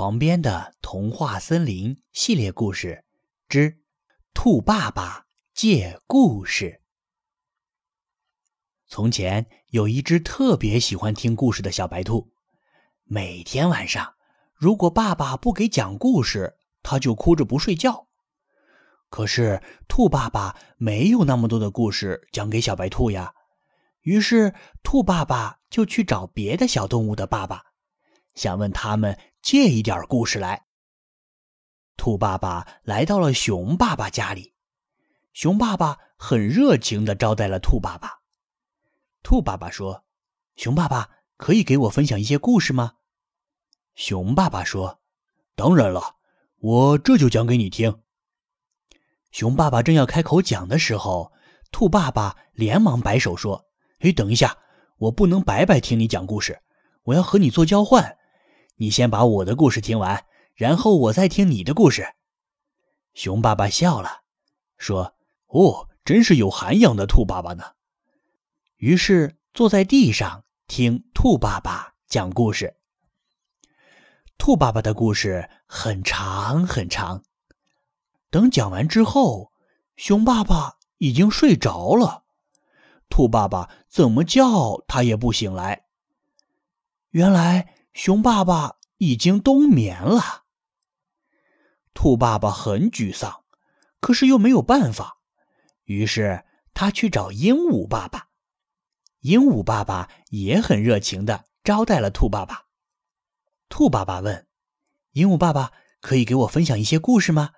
床边的童话森林系列故事之《兔爸爸借故事》。从前有一只特别喜欢听故事的小白兔，每天晚上，如果爸爸不给讲故事，它就哭着不睡觉。可是兔爸爸没有那么多的故事讲给小白兔呀，于是兔爸爸就去找别的小动物的爸爸。想问他们借一点故事来。兔爸爸来到了熊爸爸家里，熊爸爸很热情的招待了兔爸爸。兔爸爸说：“熊爸爸可以给我分享一些故事吗？”熊爸爸说：“当然了，我这就讲给你听。”熊爸爸正要开口讲的时候，兔爸爸连忙摆手说：“哎，等一下，我不能白白听你讲故事，我要和你做交换。”你先把我的故事听完，然后我再听你的故事。熊爸爸笑了，说：“哦，真是有涵养的兔爸爸呢。”于是坐在地上听兔爸爸讲故事。兔爸爸的故事很长很长，等讲完之后，熊爸爸已经睡着了。兔爸爸怎么叫他也不醒来。原来。熊爸爸已经冬眠了，兔爸爸很沮丧，可是又没有办法，于是他去找鹦鹉爸爸。鹦鹉爸爸也很热情的招待了兔爸爸。兔爸爸问：“鹦鹉爸爸可以给我分享一些故事吗？”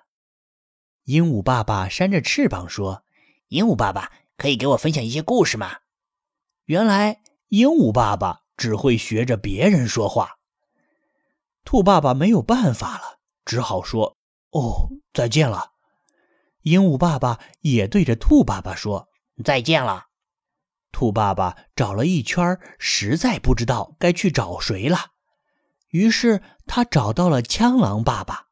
鹦鹉爸爸扇着翅膀说：“鹦鹉爸爸可以给我分享一些故事吗？”原来鹦鹉爸爸。只会学着别人说话，兔爸爸没有办法了，只好说：“哦，再见了。”鹦鹉爸爸也对着兔爸爸说：“再见了。”兔爸爸找了一圈，实在不知道该去找谁了，于是他找到了枪狼爸爸。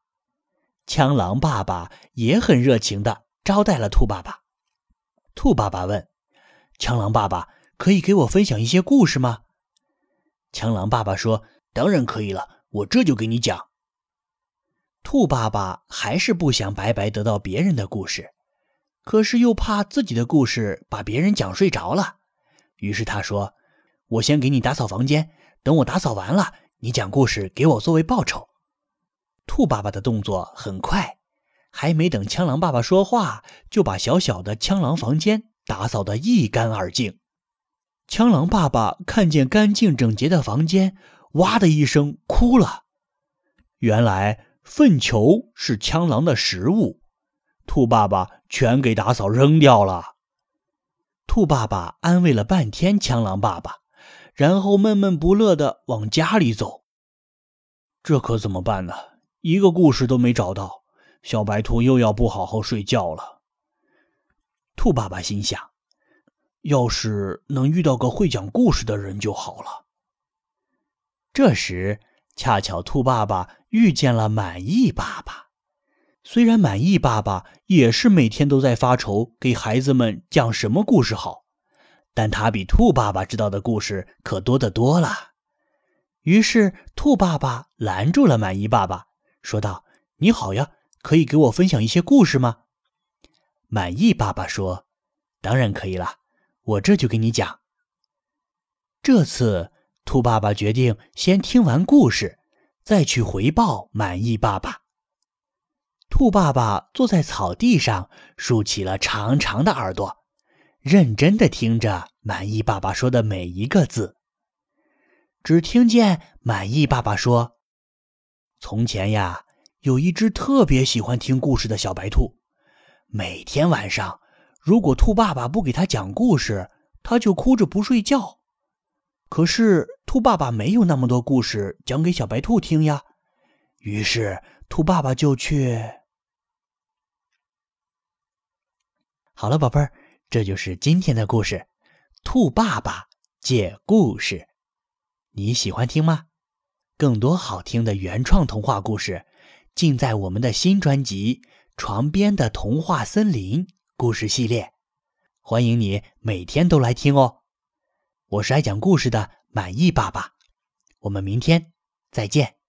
枪狼爸爸也很热情的招待了兔爸爸。兔爸爸问：“枪狼爸爸，可以给我分享一些故事吗？”枪狼爸爸说：“当然可以了，我这就给你讲。”兔爸爸还是不想白白得到别人的故事，可是又怕自己的故事把别人讲睡着了，于是他说：“我先给你打扫房间，等我打扫完了，你讲故事给我作为报酬。”兔爸爸的动作很快，还没等枪狼爸爸说话，就把小小的枪狼房间打扫得一干二净。枪狼爸爸看见干净整洁的房间，哇的一声哭了。原来粪球是枪狼的食物，兔爸爸全给打扫扔掉了。兔爸爸安慰了半天枪狼爸爸，然后闷闷不乐的往家里走。这可怎么办呢？一个故事都没找到，小白兔又要不好好睡觉了。兔爸爸心想。要是能遇到个会讲故事的人就好了。这时，恰巧兔爸爸遇见了满意爸爸。虽然满意爸爸也是每天都在发愁给孩子们讲什么故事好，但他比兔爸爸知道的故事可多得多了。于是，兔爸爸拦住了满意爸爸，说道：“你好呀，可以给我分享一些故事吗？”满意爸爸说：“当然可以了。”我这就给你讲。这次，兔爸爸决定先听完故事，再去回报满意爸爸。兔爸爸坐在草地上，竖起了长长的耳朵，认真的听着满意爸爸说的每一个字。只听见满意爸爸说：“从前呀，有一只特别喜欢听故事的小白兔，每天晚上。”如果兔爸爸不给他讲故事，他就哭着不睡觉。可是兔爸爸没有那么多故事讲给小白兔听呀。于是兔爸爸就去。好了，宝贝儿，这就是今天的故事。兔爸爸借故事，你喜欢听吗？更多好听的原创童话故事，尽在我们的新专辑《床边的童话森林》。故事系列，欢迎你每天都来听哦！我是爱讲故事的满意爸爸，我们明天再见。